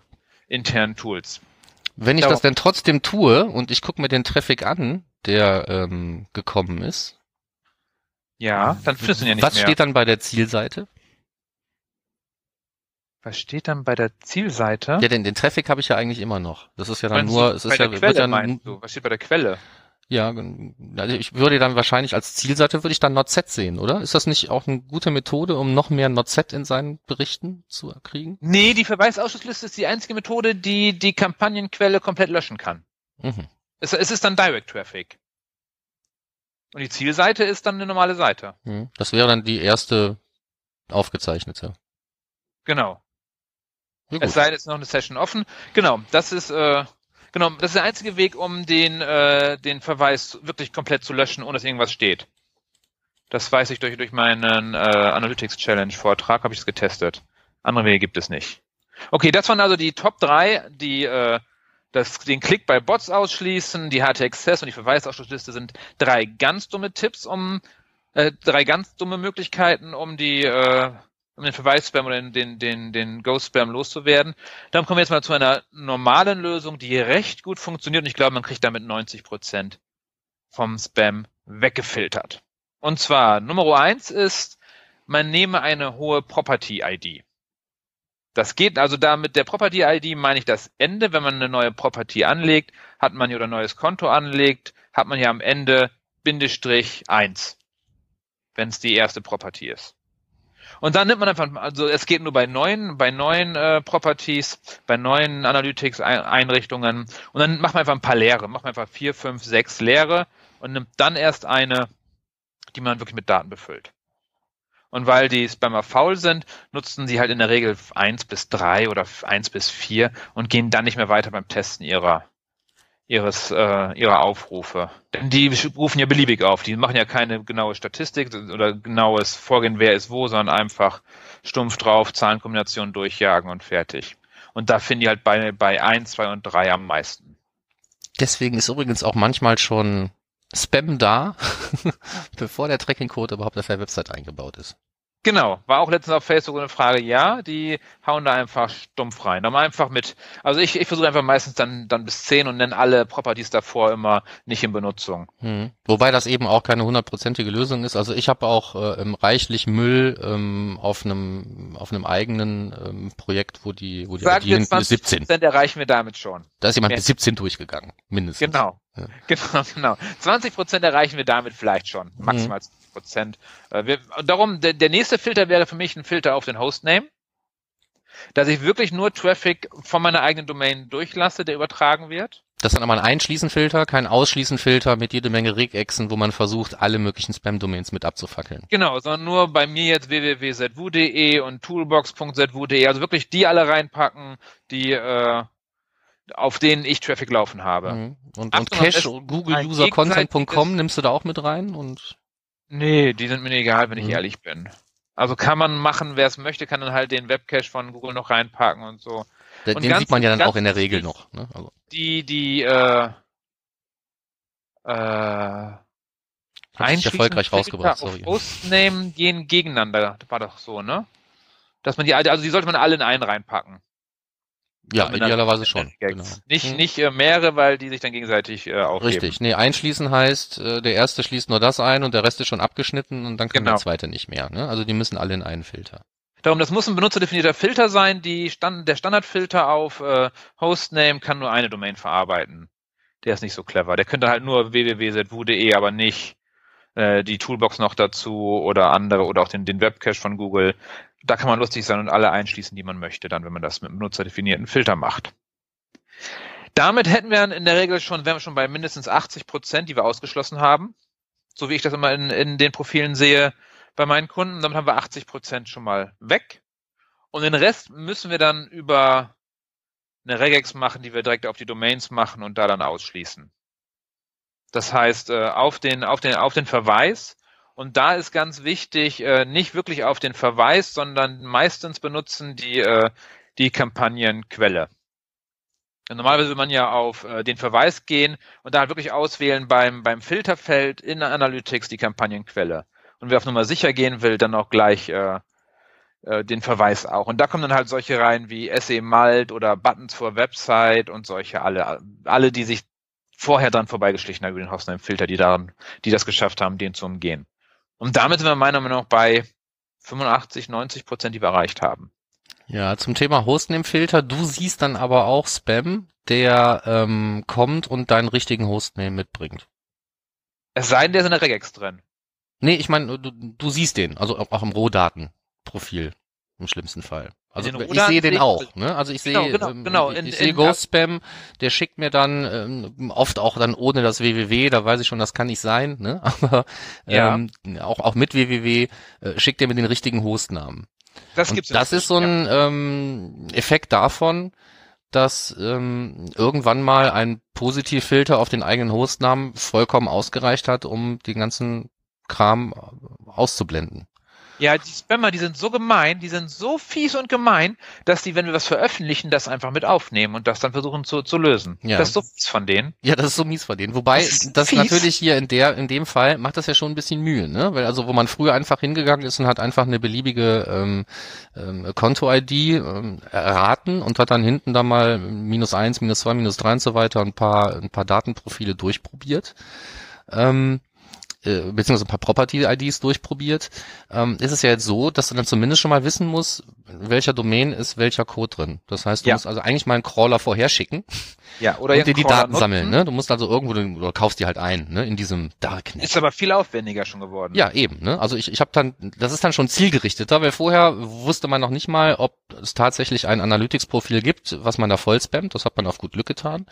S2: internen Tools.
S1: Wenn ich Darauf. das denn trotzdem tue und ich gucke mir den Traffic an, der ähm, gekommen ist.
S2: Ja, dann findest du ihn ja nicht
S1: Was mehr. steht dann bei der Zielseite?
S2: Was steht dann bei der Zielseite?
S1: Ja, denn den Traffic habe ich ja eigentlich immer noch. Das ist ja dann nur, es ist
S2: ja,
S1: Quelle,
S2: ja Was steht bei der Quelle?
S1: Ja, also ich würde dann wahrscheinlich als Zielseite würde ich dann NotZ sehen, oder? Ist das nicht auch eine gute Methode, um noch mehr NotZ in seinen Berichten zu kriegen?
S2: Nee, die Verweisausschussliste ist die einzige Methode, die die Kampagnenquelle komplett löschen kann. Mhm. Es, es ist dann Direct Traffic. Und die Zielseite ist dann eine normale Seite.
S1: Mhm. Das wäre dann die erste aufgezeichnete.
S2: Genau. Ja, es sei denn, es ist noch eine Session offen. Genau, das ist äh, Genau, das ist der einzige Weg, um den, äh, den Verweis wirklich komplett zu löschen, ohne dass irgendwas steht. Das weiß ich durch, durch meinen äh, Analytics Challenge Vortrag, habe ich es getestet. Andere Wege gibt es nicht. Okay, das waren also die Top 3, die äh, das, den Klick bei Bots ausschließen, die HT-Access und die Verweisausschlussliste sind drei ganz dumme Tipps, um äh, drei ganz dumme Möglichkeiten, um die äh, um den Verweis-Spam oder den, den, den, Ghost-Spam loszuwerden. Dann kommen wir jetzt mal zu einer normalen Lösung, die recht gut funktioniert und ich glaube, man kriegt damit 90 Prozent vom Spam weggefiltert. Und zwar Nummer eins ist, man nehme eine hohe Property-ID. Das geht also da mit der Property-ID meine ich das Ende. Wenn man eine neue Property anlegt, hat man hier oder ein neues Konto anlegt, hat man hier am Ende Bindestrich eins, wenn es die erste Property ist. Und dann nimmt man einfach, also es geht nur bei neuen, bei neuen äh, Properties, bei neuen Analytics-Einrichtungen und dann macht man einfach ein paar Leere, macht man einfach vier, fünf, sechs Leere und nimmt dann erst eine, die man wirklich mit Daten befüllt. Und weil die Spammer faul sind, nutzen sie halt in der Regel eins bis drei oder eins bis vier und gehen dann nicht mehr weiter beim Testen ihrer ihres äh, ihrer Aufrufe. Denn die rufen ja beliebig auf. Die machen ja keine genaue Statistik oder genaues Vorgehen, wer ist wo, sondern einfach stumpf drauf, Zahlenkombinationen durchjagen und fertig. Und da finden die halt bei, bei 1, 2 und 3 am meisten.
S1: Deswegen ist übrigens auch manchmal schon Spam da, bevor der Tracking-Code überhaupt auf der Website eingebaut ist.
S2: Genau, war auch letztens auf Facebook eine Frage, ja, die hauen da einfach stumpf rein. Dann einfach mit, also ich, ich versuche einfach meistens dann, dann bis zehn und nenne alle Properties davor immer nicht in Benutzung.
S1: Hm. Wobei das eben auch keine hundertprozentige Lösung ist. Also ich habe auch äh, reichlich Müll ähm, auf einem auf einem eigenen ähm, Projekt, wo die wo die
S2: 20 17 erreichen wir damit schon.
S1: Da ist jemand Mehr. bis 17 durchgegangen, mindestens.
S2: Genau. Ja. Genau, genau. 20 Prozent erreichen wir damit vielleicht schon, maximal. Hm. Prozent. Äh, darum, der, der nächste Filter wäre für mich ein Filter auf den Hostname, dass ich wirklich nur Traffic von meiner eigenen Domain durchlasse, der übertragen wird.
S1: Das ist dann aber ein Einschließenfilter, kein Ausschließenfilter mit jede Menge Regexen, wo man versucht, alle möglichen Spam-Domains mit abzufackeln.
S2: Genau, sondern nur bei mir jetzt www.zwu.de und toolbox.zwu.de, also wirklich die alle reinpacken, die äh, auf denen ich Traffic laufen habe.
S1: Mhm. Und, und Cache, Google User Content.com nimmst du da auch mit rein und
S2: Nee, die sind mir egal, wenn ich mhm. ehrlich bin. Also kann man machen, wer es möchte, kann dann halt den Webcache von Google noch reinpacken und so.
S1: Den, und den ganz, sieht man ja dann auch in der Regel noch. Ne?
S2: Also. Die, die, äh, äh,
S1: erfolgreich rausgebracht. Sorry.
S2: Hostname gehen gegeneinander, war doch so, ne? Dass man die, also die sollte man alle in einen reinpacken.
S1: Ja, idealerweise schon.
S2: Genau. Nicht, hm. nicht äh, mehrere, weil die sich dann gegenseitig äh, aufgeben.
S1: Richtig. Nee, einschließen heißt, äh, der erste schließt nur das ein und der Rest ist schon abgeschnitten und dann kann genau. der zweite nicht mehr. Ne? Also die müssen alle in einen Filter.
S2: Darum, das muss ein benutzerdefinierter Filter sein. Die Stand, der Standardfilter auf äh, Hostname kann nur eine Domain verarbeiten. Der ist nicht so clever. Der könnte halt nur www.zwu.de, aber nicht äh, die Toolbox noch dazu oder andere oder auch den, den Webcache von Google da kann man lustig sein und alle einschließen, die man möchte, dann, wenn man das mit einem benutzerdefinierten Filter macht. Damit hätten wir in der Regel schon, wären wir schon bei mindestens 80 Prozent, die wir ausgeschlossen haben. So wie ich das immer in, in den Profilen sehe, bei meinen Kunden. Damit haben wir 80 Prozent schon mal weg. Und den Rest müssen wir dann über eine Regex machen, die wir direkt auf die Domains machen und da dann ausschließen. Das heißt, äh, auf den, auf den, auf den Verweis. Und da ist ganz wichtig, äh, nicht wirklich auf den Verweis, sondern meistens benutzen die, äh, die Kampagnenquelle. Normalerweise will man ja auf den Verweis gehen und da halt wirklich auswählen beim, beim Filterfeld in Analytics die Kampagnenquelle. Und wer auf Nummer sicher gehen will, dann auch gleich äh, äh, den Verweis auch. Und da kommen dann halt solche rein wie SE Malt oder Buttons for Website und solche alle, alle, die sich vorher dran vorbeigeschlichen haben über den Hostname-Filter, die daran, die das geschafft haben, den zu umgehen. Und damit sind wir meiner Meinung nach bei 85, 90 Prozent, die wir erreicht haben.
S1: Ja, zum Thema Hostname-Filter, du siehst dann aber auch Spam, der ähm, kommt und deinen richtigen Hostname mitbringt.
S2: Es sei denn, der ist in der Regex drin.
S1: Nee, ich meine, du, du siehst den, also auch im Rohdaten. Profil im schlimmsten Fall. Also ich sehe den auch, ne? Also ich genau, sehe, genau, ähm, genau. ich, ich sehe Ghost Spam, der schickt mir dann ähm, oft auch dann ohne das www, da weiß ich schon, das kann nicht sein, ne? Aber ähm, ja. auch auch mit www äh, schickt er mir den richtigen Hostnamen. Das Und gibt's. Das ist so ein ja. ähm, Effekt davon, dass ähm, irgendwann mal ein Positivfilter auf den eigenen Hostnamen vollkommen ausgereicht hat, um den ganzen Kram auszublenden.
S2: Ja, die Spammer, die sind so gemein, die sind so fies und gemein, dass die, wenn wir was veröffentlichen, das einfach mit aufnehmen und das dann versuchen zu, zu lösen. Ja. Das ist so fies von denen.
S1: Ja, das ist so mies von denen. Wobei, das, das natürlich hier in der, in dem Fall macht das ja schon ein bisschen Mühe, ne? Weil also, wo man früher einfach hingegangen ist und hat einfach eine beliebige ähm, ähm, Konto-ID ähm, erraten und hat dann hinten da mal minus eins, minus zwei, minus drei und so weiter ein paar, ein paar Datenprofile durchprobiert. Ähm, äh, beziehungsweise ein paar Property-IDs durchprobiert, ähm, ist es ja jetzt so, dass du dann zumindest schon mal wissen musst, in welcher Domain ist welcher Code drin. Das heißt, du ja. musst also eigentlich mal einen Crawler vorher schicken.
S2: Ja, oder
S1: und dir die Daten nutzen. sammeln, ne? Du musst also irgendwo oder kaufst die halt ein, ne? In diesem Darknet.
S2: Ist aber viel aufwendiger schon geworden.
S1: Ja, eben, ne? Also ich, ich habe dann, das ist dann schon zielgerichteter, weil vorher wusste man noch nicht mal, ob es tatsächlich ein Analytics-Profil gibt, was man da voll spammt. Das hat man auf gut Glück getan.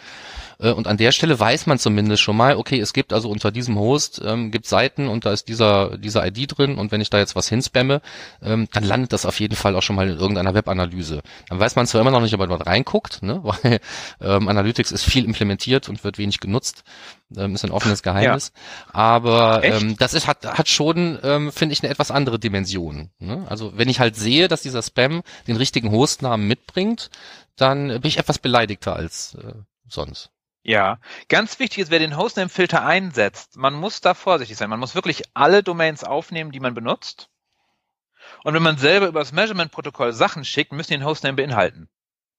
S1: Äh, und an der Stelle weiß man zumindest schon mal, okay, es gibt also unter diesem Host ähm, gibt Seiten und da ist dieser dieser ID drin und wenn ich da jetzt was hinspamme, ähm, dann landet das auf jeden Fall auch schon mal in irgendeiner Webanalyse. Dann weiß man zwar immer noch nicht, ob man dort reinguckt, ne? Weil ähm, Analytics ist viel implementiert und wird wenig genutzt. Ähm, ist ein offenes Geheimnis. Ja. Aber ähm, das ist, hat, hat schon, ähm, finde ich, eine etwas andere Dimension. Ne? Also wenn ich halt sehe, dass dieser Spam den richtigen Hostnamen mitbringt, dann bin ich etwas beleidigter als äh, sonst.
S2: Ja, ganz wichtig ist, wer den Hostname-Filter einsetzt, man muss da vorsichtig sein. Man muss wirklich alle Domains aufnehmen, die man benutzt. Und wenn man selber über das Measurement-Protokoll Sachen schickt, müssen die den Hostname beinhalten.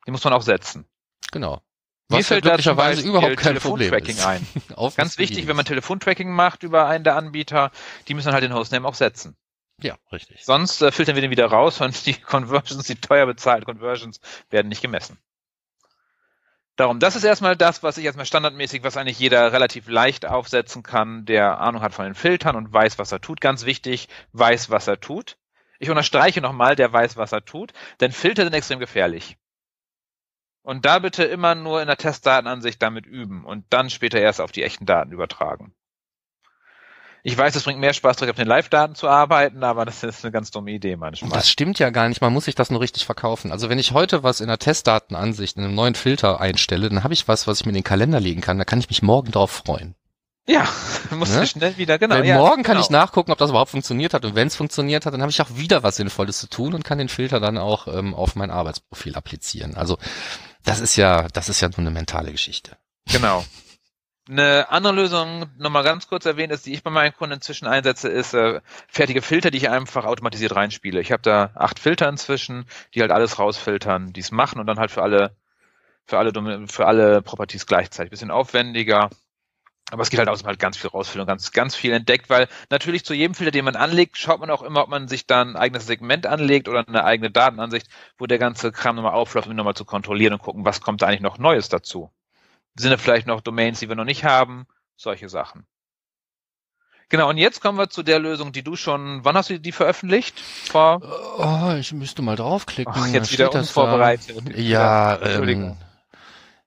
S2: Die muss man auch setzen.
S1: Genau.
S2: Was Mir fällt glücklicherweise überhaupt kein Problem ist. ein. Ganz wichtig, wenn man Telefontracking macht über einen der Anbieter, die müssen halt den Hostname auch setzen.
S1: Ja, richtig.
S2: Sonst äh, filtern wir den wieder raus und die Conversions, die teuer bezahlt Conversions, werden nicht gemessen. Darum, das ist erstmal das, was ich erstmal standardmäßig, was eigentlich jeder relativ leicht aufsetzen kann, der Ahnung hat von den Filtern und weiß, was er tut. Ganz wichtig, weiß, was er tut. Ich unterstreiche nochmal, der weiß, was er tut, denn Filter sind extrem gefährlich. Und da bitte immer nur in der Testdatenansicht damit üben und dann später erst auf die echten Daten übertragen. Ich weiß, es bringt mehr Spaß, direkt auf den Live-Daten zu arbeiten, aber das ist eine ganz dumme Idee manchmal.
S1: Das stimmt ja gar nicht. Man muss sich das nur richtig verkaufen. Also wenn ich heute was in der Testdatenansicht in einem neuen Filter einstelle, dann habe ich was, was ich mir in den Kalender legen kann. Da kann ich mich morgen drauf freuen.
S2: Ja, muss ne? schnell wieder, genau.
S1: Weil
S2: ja,
S1: morgen kann genau. ich nachgucken, ob das überhaupt funktioniert hat. Und wenn es funktioniert hat, dann habe ich auch wieder was Sinnvolles zu tun und kann den Filter dann auch ähm, auf mein Arbeitsprofil applizieren. Also das ist ja, das ist ja nur eine mentale Geschichte.
S2: Genau. Eine andere Lösung, nochmal ganz kurz erwähnt ist, die ich bei meinen Kunden inzwischen einsetze, ist äh, fertige Filter, die ich einfach automatisiert reinspiele. Ich habe da acht Filter inzwischen, die halt alles rausfiltern, die es machen und dann halt für alle, für alle, für alle Properties gleichzeitig. Bisschen aufwendiger, aber es geht halt aus, halt ganz viel rausfiltern und ganz, ganz viel entdeckt, weil natürlich zu jedem Filter, den man anlegt, schaut man auch immer, ob man sich dann ein eigenes Segment anlegt oder eine eigene Datenansicht, wo der ganze Kram nochmal aufläuft, um ihn nochmal zu kontrollieren und gucken, was kommt da eigentlich noch Neues dazu sind da vielleicht noch Domains, die wir noch nicht haben, solche Sachen. Genau, und jetzt kommen wir zu der Lösung, die du schon, wann hast du die veröffentlicht?
S1: Vor oh, ich müsste mal draufklicken. Ach,
S2: jetzt wieder unvorbereitet.
S1: Ja, Entschuldigung. Ähm,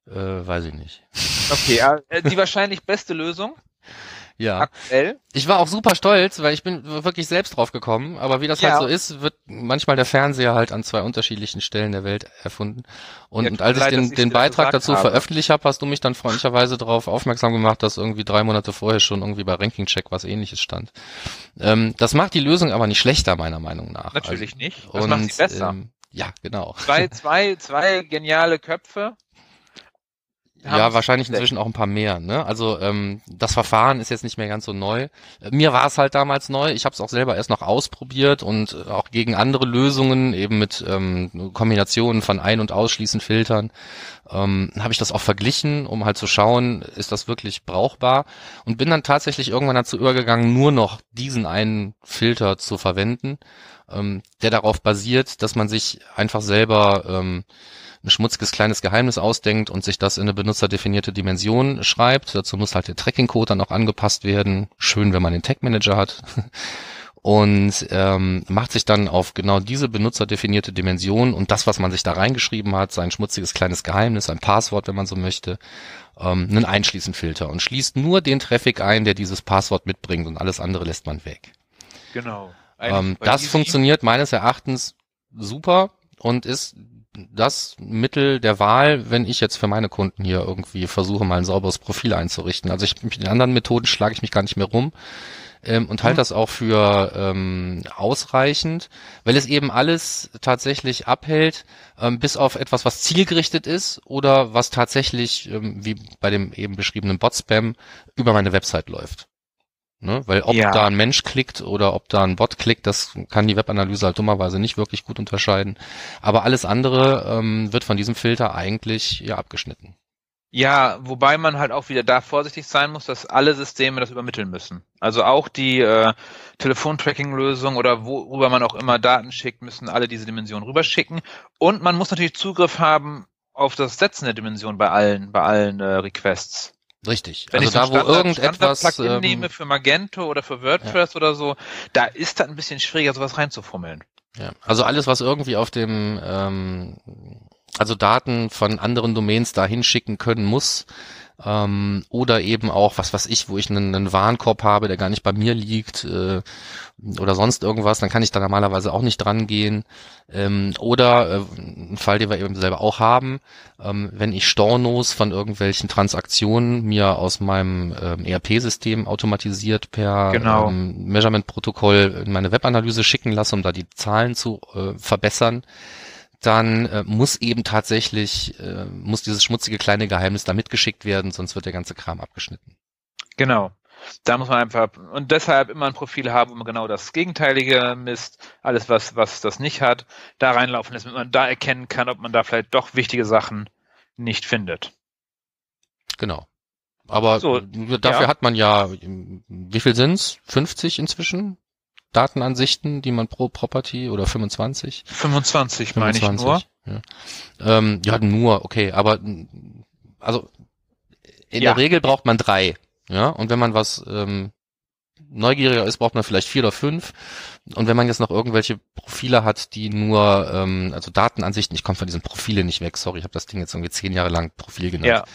S1: äh, weiß ich nicht.
S2: Okay, äh, die wahrscheinlich beste Lösung?
S1: Ja.
S2: Aktuell.
S1: Ich war auch super stolz, weil ich bin wirklich selbst drauf gekommen. Aber wie das
S2: Ja.
S1: halt so ist, wird manchmal der Fernseher halt an zwei unterschiedlichen Stellen der Welt erfunden. Und,
S2: Ja,
S1: und als ich
S2: leid,
S1: den,
S2: ich
S1: den
S2: das
S1: Beitrag dazu
S2: habe.
S1: veröffentlicht habe, hast du mich dann freundlicherweise darauf aufmerksam gemacht, dass irgendwie drei Monate vorher schon irgendwie bei Ranking Check was ähnliches stand. Ähm, das macht die Lösung aber nicht schlechter, meiner Meinung nach.
S2: Natürlich nicht.
S1: Also,
S2: Das macht sie besser.
S1: Ähm, ja, genau.
S2: Zwei, zwei, zwei geniale Köpfe.
S1: Ja, wahrscheinlich inzwischen auch ein paar mehr. Ne? Also ähm, das Verfahren ist jetzt nicht mehr ganz so neu. Äh, Mir war es halt damals neu. Ich habe es auch selber erst noch ausprobiert und äh, auch gegen andere Lösungen, eben mit ähm, Kombinationen von Ein- und Ausschließen Filtern, ähm, habe ich das auch verglichen, um halt zu schauen, ist das wirklich brauchbar und bin dann tatsächlich irgendwann dazu übergegangen, nur noch diesen einen Filter zu verwenden, ähm, der darauf basiert, dass man sich einfach selber ähm, ein schmutziges kleines Geheimnis ausdenkt und sich das in eine benutzerdefinierte Dimension schreibt. Dazu muss halt der Tracking-Code dann auch angepasst werden. Schön, wenn man den Tag-Manager hat. Und ähm, macht sich dann auf genau diese benutzerdefinierte Dimension und das, was man sich da reingeschrieben hat, sein schmutziges kleines Geheimnis, ein Passwort, wenn man so möchte, ähm, einen Einschließenfilter und schließt nur den Traffic ein, der dieses Passwort mitbringt und alles andere lässt man weg.
S2: Genau.
S1: Ähm, das funktioniert meines Erachtens super und ist das Mittel der Wahl, wenn ich jetzt für meine Kunden hier irgendwie versuche, mal ein sauberes Profil einzurichten. Also ich, mit den anderen Methoden schlage ich mich gar nicht mehr rum ähm, und halte
S2: Mhm.
S1: das auch für ähm, ausreichend, weil es eben alles tatsächlich abhält, ähm, bis auf etwas, was zielgerichtet ist oder was tatsächlich, ähm, wie bei dem eben beschriebenen Bot-Spam, über meine Website läuft. Ne? Weil ob
S2: Ja.
S1: da ein Mensch klickt oder ob da ein Bot klickt, das kann die Webanalyse halt dummerweise nicht wirklich gut unterscheiden. Aber alles andere ähm, wird von diesem Filter eigentlich ja abgeschnitten.
S2: Ja, wobei man halt auch wieder da vorsichtig sein muss, dass alle Systeme das übermitteln müssen. Also auch die äh, Telefontracking-Lösung oder worüber man auch immer Daten schickt, müssen alle diese Dimensionen rüberschicken. Und man muss natürlich Zugriff haben auf das Setzen der Dimension bei allen, bei allen äh, Requests.
S1: Richtig.
S2: Wenn
S1: also
S2: ich so
S1: da,
S2: ein
S1: wo
S2: Standard-
S1: irgendetwas,
S2: Standard-Plugin
S1: ähm,
S2: nehme für Magento oder für WordPress oder so, da ist das ein bisschen schwieriger, sowas reinzufummeln.
S1: ja, also alles, was irgendwie auf dem, ähm, also Daten von anderen Domains dahin schicken können muss, ähm, oder eben auch, was weiß ich, wo ich einen, einen Warenkorb habe, der gar nicht bei mir liegt, äh, oder sonst irgendwas, dann kann ich da normalerweise auch nicht dran gehen. Ähm, oder äh, ein Fall, den wir eben selber auch haben, ähm, wenn ich Stornos von irgendwelchen Transaktionen mir aus meinem ähm, ERP-System automatisiert per
S2: Genau.
S1: ähm, Measurement-Protokoll in meine Webanalyse schicken lasse, um da die Zahlen zu äh, verbessern, dann äh, muss eben tatsächlich, äh, muss dieses schmutzige kleine Geheimnis da mitgeschickt werden, sonst wird der ganze Kram abgeschnitten.
S2: Genau. Da muss man einfach und deshalb immer ein Profil haben, wo man genau das Gegenteilige misst, alles was was das nicht hat, da reinlaufen lässt, damit man da erkennen kann, ob man da vielleicht doch wichtige Sachen nicht findet.
S1: Genau. Aber
S2: So,
S1: dafür
S2: ja.
S1: hat man ja, wie viel sind's? 50 inzwischen? Datenansichten, die man pro Property oder 25?
S2: 25 meine ich nur.
S1: Ja. Ähm, ja, nur, okay, aber also in
S2: Ja.
S1: der Regel braucht man drei. Ja, und wenn man was ähm, neugieriger ist, braucht man vielleicht vier oder fünf. Und wenn man jetzt noch irgendwelche Profile hat, die nur, ähm, also Datenansichten, ich komme von diesen Profile nicht weg, sorry, ich habe das Ding jetzt irgendwie zehn Jahre lang Profil genannt.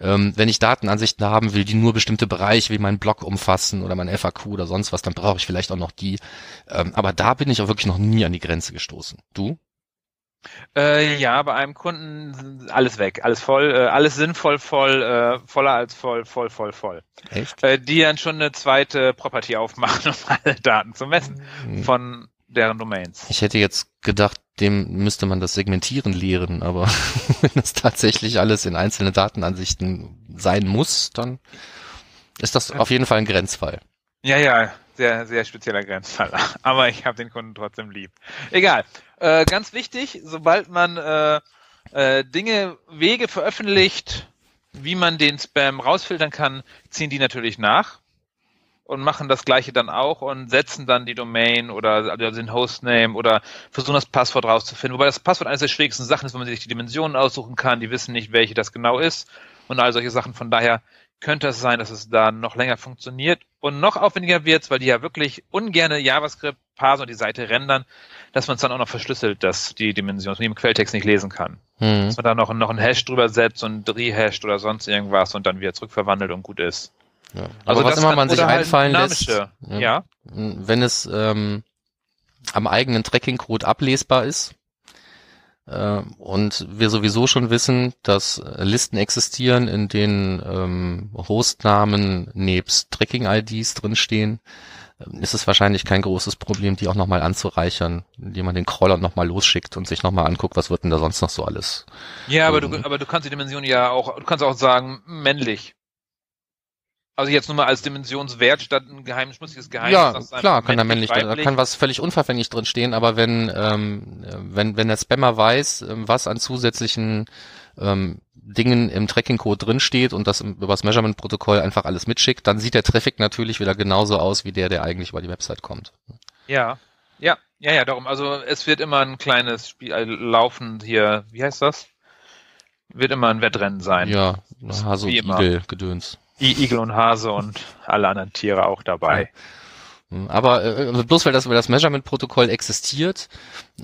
S2: Ja,
S1: Ähm, wenn ich Datenansichten haben will, die nur bestimmte Bereiche wie mein Blog umfassen oder mein FAQ oder sonst was, dann brauche ich vielleicht auch noch die. Ähm, aber da bin ich auch wirklich noch nie an die Grenze gestoßen. Du?
S2: Äh, ja, bei einem Kunden alles weg, alles voll, äh, alles sinnvoll voll, äh, voller als voll, voll, voll, voll.
S1: Echt?
S2: Äh, die dann schon eine zweite Property aufmachen, um alle Daten zu messen von deren Domains.
S1: Ich hätte jetzt gedacht, dem müsste man das Segmentieren lehren, aber wenn das tatsächlich alles in einzelne Datenansichten sein muss, dann ist das auf jeden Fall ein Grenzfall.
S2: Ja, ja, sehr, sehr spezieller Grenzfall. Aber ich habe den Kunden trotzdem lieb. Egal. Äh, ganz wichtig, sobald man äh, äh, Dinge, Wege veröffentlicht, wie man den Spam rausfiltern kann, ziehen die natürlich nach und machen das gleiche dann auch und setzen dann die Domain oder also den Hostname oder versuchen das Passwort rauszufinden. Wobei das Passwort eines der schwierigsten Sachen ist, wenn man sich die Dimensionen aussuchen kann, die wissen nicht, welche das genau ist und all solche Sachen. Von daher könnte es sein, dass es da noch länger funktioniert und noch aufwendiger wird, weil die ja wirklich ungerne JavaScript parsen und die Seite rendern, dass man es dann auch noch verschlüsselt, dass die Dimension, dass man im Quelltext nicht lesen kann.
S1: Hm.
S2: Dass man da noch, noch einen Hash drüber setzt und rehasht oder sonst irgendwas und dann wieder zurückverwandelt und gut ist.
S1: Ja. Also was immer man sich halt einfallen lässt,
S2: ja. ja.
S1: wenn es ähm, am eigenen Tracking-Code ablesbar ist äh, und wir sowieso schon wissen, dass Listen existieren, in denen ähm, Hostnamen nebst Tracking-IDs drinstehen, ist es wahrscheinlich kein großes Problem, die auch nochmal anzureichern, indem man den Crawler nochmal losschickt und sich nochmal anguckt, was wird denn da sonst noch so alles.
S2: Ja, aber du, aber du kannst die Dimension ja auch, du kannst auch sagen, männlich. Also jetzt nur mal als Dimensionswert statt ein geheimes, schmutziges
S1: Geheimnis. Ja, klar, kann da männlich, da kann was völlig unverfänglich drin stehen, aber wenn, ähm, wenn, wenn der Spammer weiß, ähm, was an zusätzlichen ähm, Dingen im Tracking-Code drinsteht und das über das Measurement-Protokoll einfach alles mitschickt, dann sieht der Traffic natürlich wieder genauso aus wie der, der eigentlich über die Website kommt.
S2: Ja, ja, ja, ja, darum. Also es wird immer ein kleines Spiel äh, laufen hier, wie heißt das? Wird immer ein Wettrennen sein.
S1: Ja, Hase und Igel, Gedöns.
S2: Igel und Hase und alle anderen Tiere auch dabei.
S1: Hm, aber äh, bloß weil das, weil das Measurement-Protokoll existiert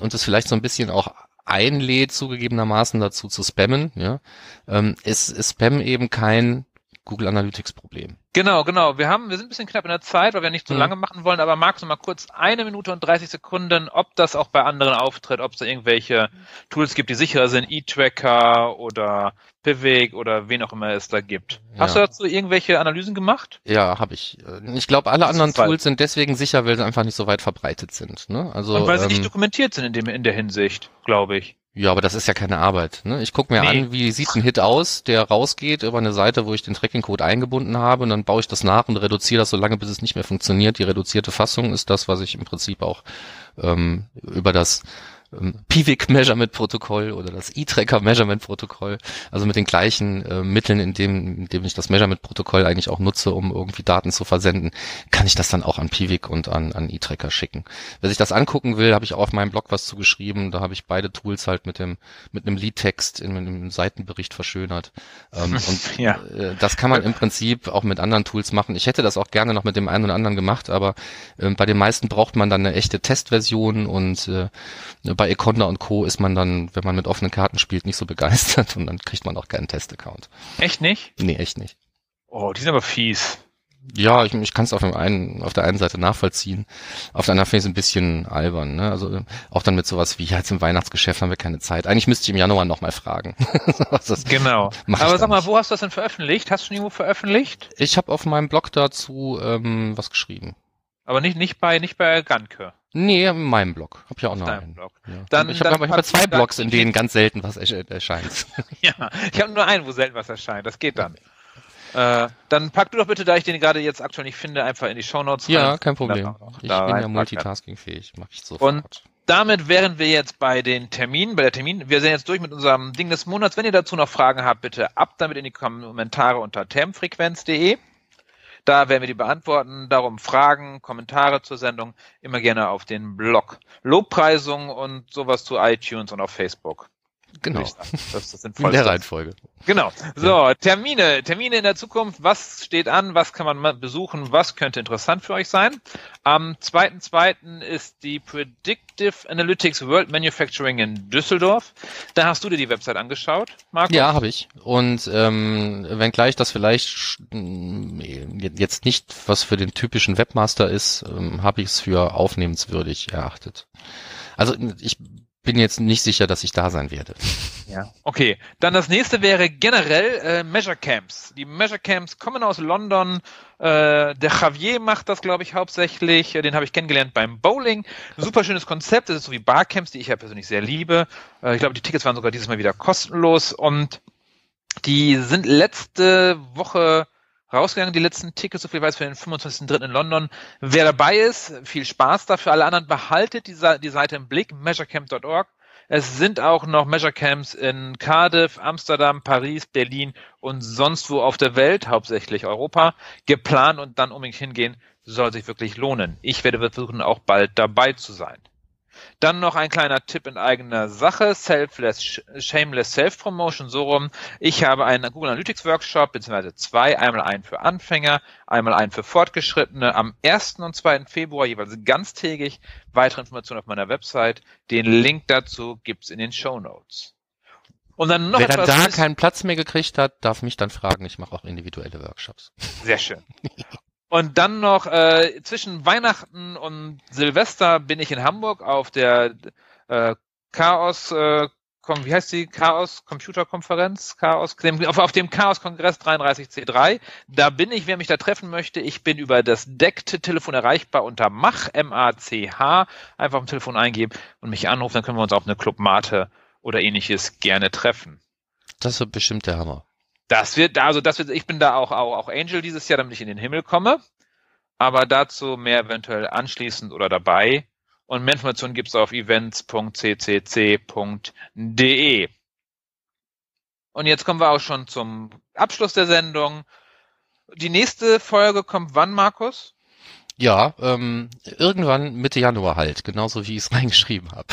S1: und es vielleicht so ein bisschen auch einlädt, zugegebenermaßen dazu zu spammen, ja, ähm, ist, ist Spam eben kein Google Analytics Problem.
S2: Genau, genau. Wir haben, wir sind ein bisschen knapp in der Zeit, weil wir nicht so mhm. lange machen wollen, aber magst du mal kurz eine Minute und 30 Sekunden, ob das auch bei anderen auftritt, ob es da irgendwelche Tools gibt, die sicherer sind, E-Tracker oder Pivik oder wen auch immer es da gibt. Ja. Hast du dazu irgendwelche Analysen gemacht?
S1: Ja, habe ich. Ich glaube, alle anderen Tools sind deswegen sicher, weil sie einfach nicht so weit verbreitet sind. Ne?
S2: Also, und weil sie ähm, nicht dokumentiert sind in, dem, in der Hinsicht, glaube ich.
S1: Ja, aber das ist ja keine Arbeit. Ne? Ich gucke mir nee. an, wie sieht ein Hit aus, der rausgeht über eine Seite, wo ich den Tracking-Code eingebunden habe und dann baue ich das nach und reduziere das so lange, bis es nicht mehr funktioniert. Die reduzierte Fassung ist das, was ich im Prinzip auch ähm, über das ähm, PIVIC Measurement Protokoll oder das E-Tracker Measurement Protokoll, also mit den gleichen äh, Mitteln, in dem, in dem ich das Measurement Protokoll eigentlich auch nutze, um irgendwie Daten zu versenden, kann ich das dann auch an PIVIC und an, an E-Tracker schicken. Wer sich das angucken will, habe ich auch auf meinem Blog was zugeschrieben, da habe ich beide Tools halt mit dem, mit einem Lead-Text in einem Seitenbericht verschönert. Ähm, und ja. äh, das kann man im Prinzip auch mit anderen Tools machen. Ich hätte das auch gerne noch mit dem einen oder anderen gemacht, aber äh, bei den meisten braucht man dann eine echte Testversion und äh, bei Econda und Co. ist man dann, wenn man mit offenen Karten spielt, nicht so begeistert und dann kriegt man auch keinen Test-Account.
S2: Echt nicht?
S1: Nee, echt nicht.
S2: Oh, die sind aber fies.
S1: Ja, ich, ich kann es auf, dem einen, auf der einen Seite nachvollziehen. Auf der anderen finde ich es ein bisschen albern. Ne? Also auch dann mit sowas wie, ja, jetzt im Weihnachtsgeschäft haben wir keine Zeit. Eigentlich müsste ich im Januar nochmal fragen.
S2: genau. Aber sag mal, wo hast du das denn veröffentlicht? Hast du schon irgendwo veröffentlicht?
S1: Ich habe auf meinem Blog dazu ähm, was geschrieben.
S2: Aber nicht, nicht bei, nicht bei Ganke.
S1: Nee, in meinem Blog. Hab ich auch noch einen. Blog. Ja. Dann, ich habe hab zwei Blogs, in denen ganz selten was erscheint.
S2: ja, ich habe nur einen, wo selten was erscheint. Das geht dann. Äh, dann pack du doch bitte, da ich den gerade jetzt aktuell nicht finde, einfach in die Shownotes.
S1: Ja, rein. kein Problem. Ich bin ja multitaskingfähig, mach ich sofort.
S2: Und damit wären wir jetzt bei den Terminen, bei der Termin. Wir sind jetzt durch mit unserem Ding des Monats. Wenn ihr dazu noch Fragen habt, bitte ab damit in die Kommentare unter termfrequenz.de. Da werden wir die beantworten. Darum Fragen, Kommentare zur Sendung immer gerne auf den Blog. Lobpreisungen und sowas zu iTunes und auf Facebook.
S1: Genau. Das ist in der Reihenfolge.
S2: Genau. So, Termine. Termine in der Zukunft. Was steht an? Was kann man besuchen? Was könnte interessant für euch sein? Am 2.2. ist die Predictive Analytics World Manufacturing in Düsseldorf. Da hast du dir die Website angeschaut,
S1: Markus? Ja, habe ich. Und ähm, wenngleich das vielleicht jetzt nicht was für den typischen Webmaster ist, ähm, habe ich es für aufnehmenswürdig erachtet. Also ich bin jetzt nicht sicher, dass ich da sein werde.
S2: Ja. Okay, dann das nächste wäre generell äh, Measure Camps. Die Measure Camps kommen aus London. Äh, der Javier macht das, glaube ich, hauptsächlich. Den habe ich kennengelernt beim Bowling. super schönes Konzept. Das ist so wie Barcamps, die ich ja persönlich sehr liebe. Äh, ich glaube, die Tickets waren sogar dieses Mal wieder kostenlos und die sind letzte Woche rausgegangen, die letzten Tickets, so viel weiß, für den 25.03. in London. Wer dabei ist, viel Spaß dafür. Alle anderen behaltet die, die Seite im Blick, measurecamp.org. Es sind auch noch Measure Camps in Cardiff, Amsterdam, Paris, Berlin und sonst wo auf der Welt, hauptsächlich Europa, geplant und dann unbedingt hingehen, soll sich wirklich lohnen. Ich werde versuchen, auch bald dabei zu sein. Dann noch ein kleiner Tipp in eigener Sache, Selfless, Shameless Self-Promotion, so rum. Ich habe einen Google Analytics Workshop, beziehungsweise zwei, einmal einen für Anfänger, einmal einen für Fortgeschrittene, am 1. und 2. Februar jeweils ganztägig. Weitere Informationen auf meiner Website. Den Link dazu gibt's in den Show Notes. Und dann noch
S1: Wer dann
S2: etwas
S1: da
S2: Süßes-
S1: keinen Platz mehr gekriegt hat, darf mich dann fragen. Ich mache auch individuelle Workshops.
S2: Sehr schön. Und dann noch äh, zwischen Weihnachten und Silvester bin ich in Hamburg auf der äh, Chaos, äh, wie heißt die Chaos Computerkonferenz? Chaos, dem, auf, auf dem Chaos Kongress 33C3. Da bin ich, wer mich da treffen möchte. Ich bin über das deckte Telefon erreichbar unter Mach, M-A-C-H. Einfach am Telefon eingeben und mich anrufen, dann können wir uns auf eine Club Mate oder ähnliches gerne treffen.
S1: Das wird bestimmt der Hammer.
S2: Das wird, also das wird, ich bin da auch, auch, auch Angel dieses Jahr, damit ich in den Himmel komme. Aber dazu mehr eventuell anschließend oder dabei. Und mehr Informationen gibt's auf events.ccc.de. Und jetzt kommen wir auch schon zum Abschluss der Sendung. Die nächste Folge kommt wann, Markus?
S1: Ja, ähm, irgendwann Mitte Januar halt, genauso wie ich es reingeschrieben habe.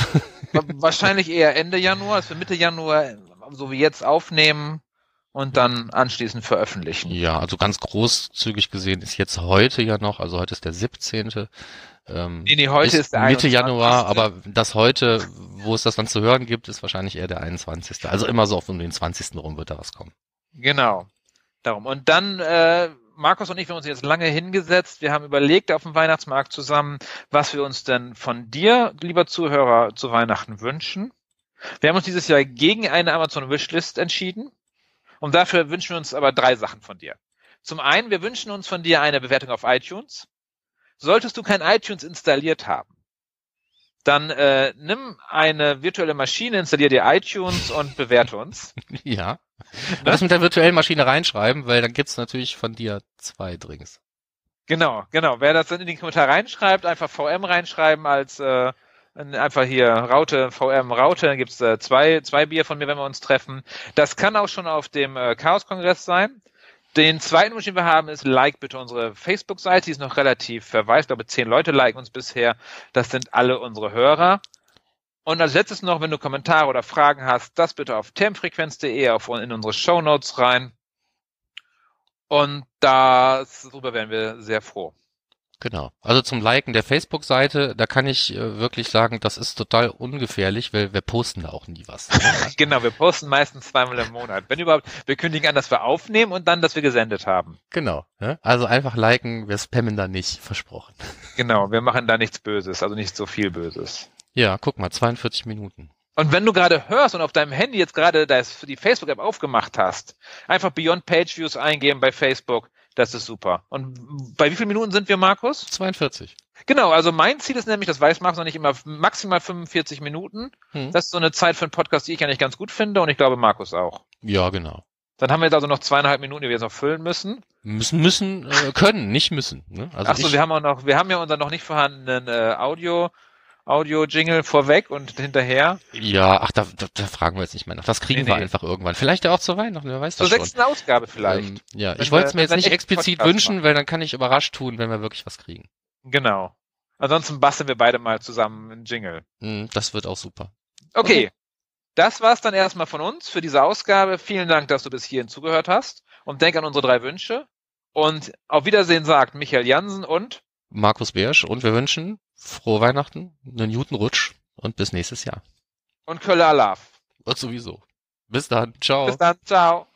S2: Wa- Wahrscheinlich eher Ende Januar, dass wir Mitte Januar, so wie jetzt, aufnehmen und dann anschließend veröffentlichen.
S1: Ja, also ganz großzügig gesehen ist jetzt heute ja noch, also heute ist der 17. Ähm,
S2: Nee, nee, heute ist der
S1: Mitte
S2: 21..
S1: Januar, aber das heute, wo es das dann zu hören gibt, ist wahrscheinlich eher der 21. Also immer so auf um den 20. rum wird da was kommen.
S2: Genau. Darum. Und dann, äh, Markus und ich, wir haben uns jetzt lange hingesetzt. Wir haben überlegt auf dem Weihnachtsmarkt zusammen, was wir uns denn von dir, lieber Zuhörer, zu Weihnachten wünschen. Wir haben uns dieses Jahr gegen eine Amazon Wishlist entschieden. Und dafür wünschen wir uns aber drei Sachen von dir. Zum einen, wir wünschen uns von dir eine Bewertung auf iTunes. Solltest du kein iTunes installiert haben, dann äh, nimm eine virtuelle Maschine, installier dir iTunes und bewerte uns.
S1: Ja. Das mit der virtuellen Maschine reinschreiben, weil dann gibt's natürlich von dir zwei Drinks.
S2: Genau, genau. Wer das dann in den Kommentar reinschreibt, einfach VM reinschreiben als äh, einfach hier Raute, VM Raute, dann gibt's äh, zwei, zwei Bier von mir, wenn wir uns treffen. Das kann auch schon auf dem äh, Chaos-Kongress sein. Den zweiten Wunsch, den wir haben, ist, like bitte unsere Facebook-Seite. Die ist noch relativ verweist. Ich glaube, zehn Leute liken uns bisher. Das sind alle unsere Hörer. Und als letztes noch, wenn du Kommentare oder Fragen hast, das bitte auf termfrequenz.de auf, in unsere Shownotes rein. Und das, darüber wären wir sehr froh.
S1: Genau. Also zum Liken der Facebook-Seite, da kann ich äh, wirklich sagen, das ist total ungefährlich, weil wir posten da auch nie was. ne?
S2: Genau, wir posten meistens zweimal im Monat. Wenn überhaupt, wir kündigen an, dass wir aufnehmen und dann, dass wir gesendet haben.
S1: genau. Ne? Also einfach liken, wir spammen da nicht, versprochen.
S2: Genau, wir machen da nichts Böses, also nicht so viel Böses.
S1: Ja, guck mal, 42 Minuten.
S2: Und wenn du gerade hörst und auf deinem Handy jetzt gerade das für die Facebook-App aufgemacht hast, einfach Beyond Page Views eingeben bei Facebook, das ist super. Und bei wie vielen Minuten sind wir, Markus?
S1: 42.
S2: Genau, also mein Ziel ist nämlich, das weiß Markus noch nicht immer, maximal 45 Minuten.
S1: Hm.
S2: Das ist so eine Zeit für einen Podcast, die ich eigentlich ganz gut finde und ich glaube Markus auch.
S1: Ja, genau.
S2: Dann haben wir jetzt also noch zweieinhalb Minuten, die wir jetzt noch füllen müssen.
S1: Müssen, müssen, äh, können, nicht müssen. Ne? Also
S2: Ach so,
S1: ich,
S2: wir haben auch noch, wir haben ja unseren noch nicht vorhandenen äh, Audio, Audio-Jingle vorweg und hinterher.
S1: ja, ach, da, da, da fragen wir jetzt nicht mehr nach. Das kriegen
S2: Nee,
S1: wir
S2: nee.
S1: einfach irgendwann. Vielleicht ja auch zu Weihnachten, wer weiß
S2: Zur
S1: das schon.
S2: sechsten Ausgabe vielleicht.
S1: Ähm, ja,
S2: Wenn
S1: ich wollte es mir jetzt nicht explizit
S2: Podcast
S1: wünschen,
S2: machen.
S1: weil dann kann ich überrascht tun, wenn wir wirklich was kriegen.
S2: Genau. Ansonsten basteln wir beide mal zusammen einen Jingle.
S1: Hm, das wird auch super.
S2: Okay. Das war's dann erstmal von uns für diese Ausgabe. Vielen Dank, dass du bis hierhin zugehört hast. Und denk an unsere drei Wünsche. Und auf Wiedersehen sagt Michael Jansen und
S1: Markus Bersch und wir wünschen frohe Weihnachten, einen guten Rutsch und bis nächstes Jahr.
S2: und Kölle Alaf.
S1: Und sowieso. Bis dann. Ciao.
S2: Bis dann. Ciao.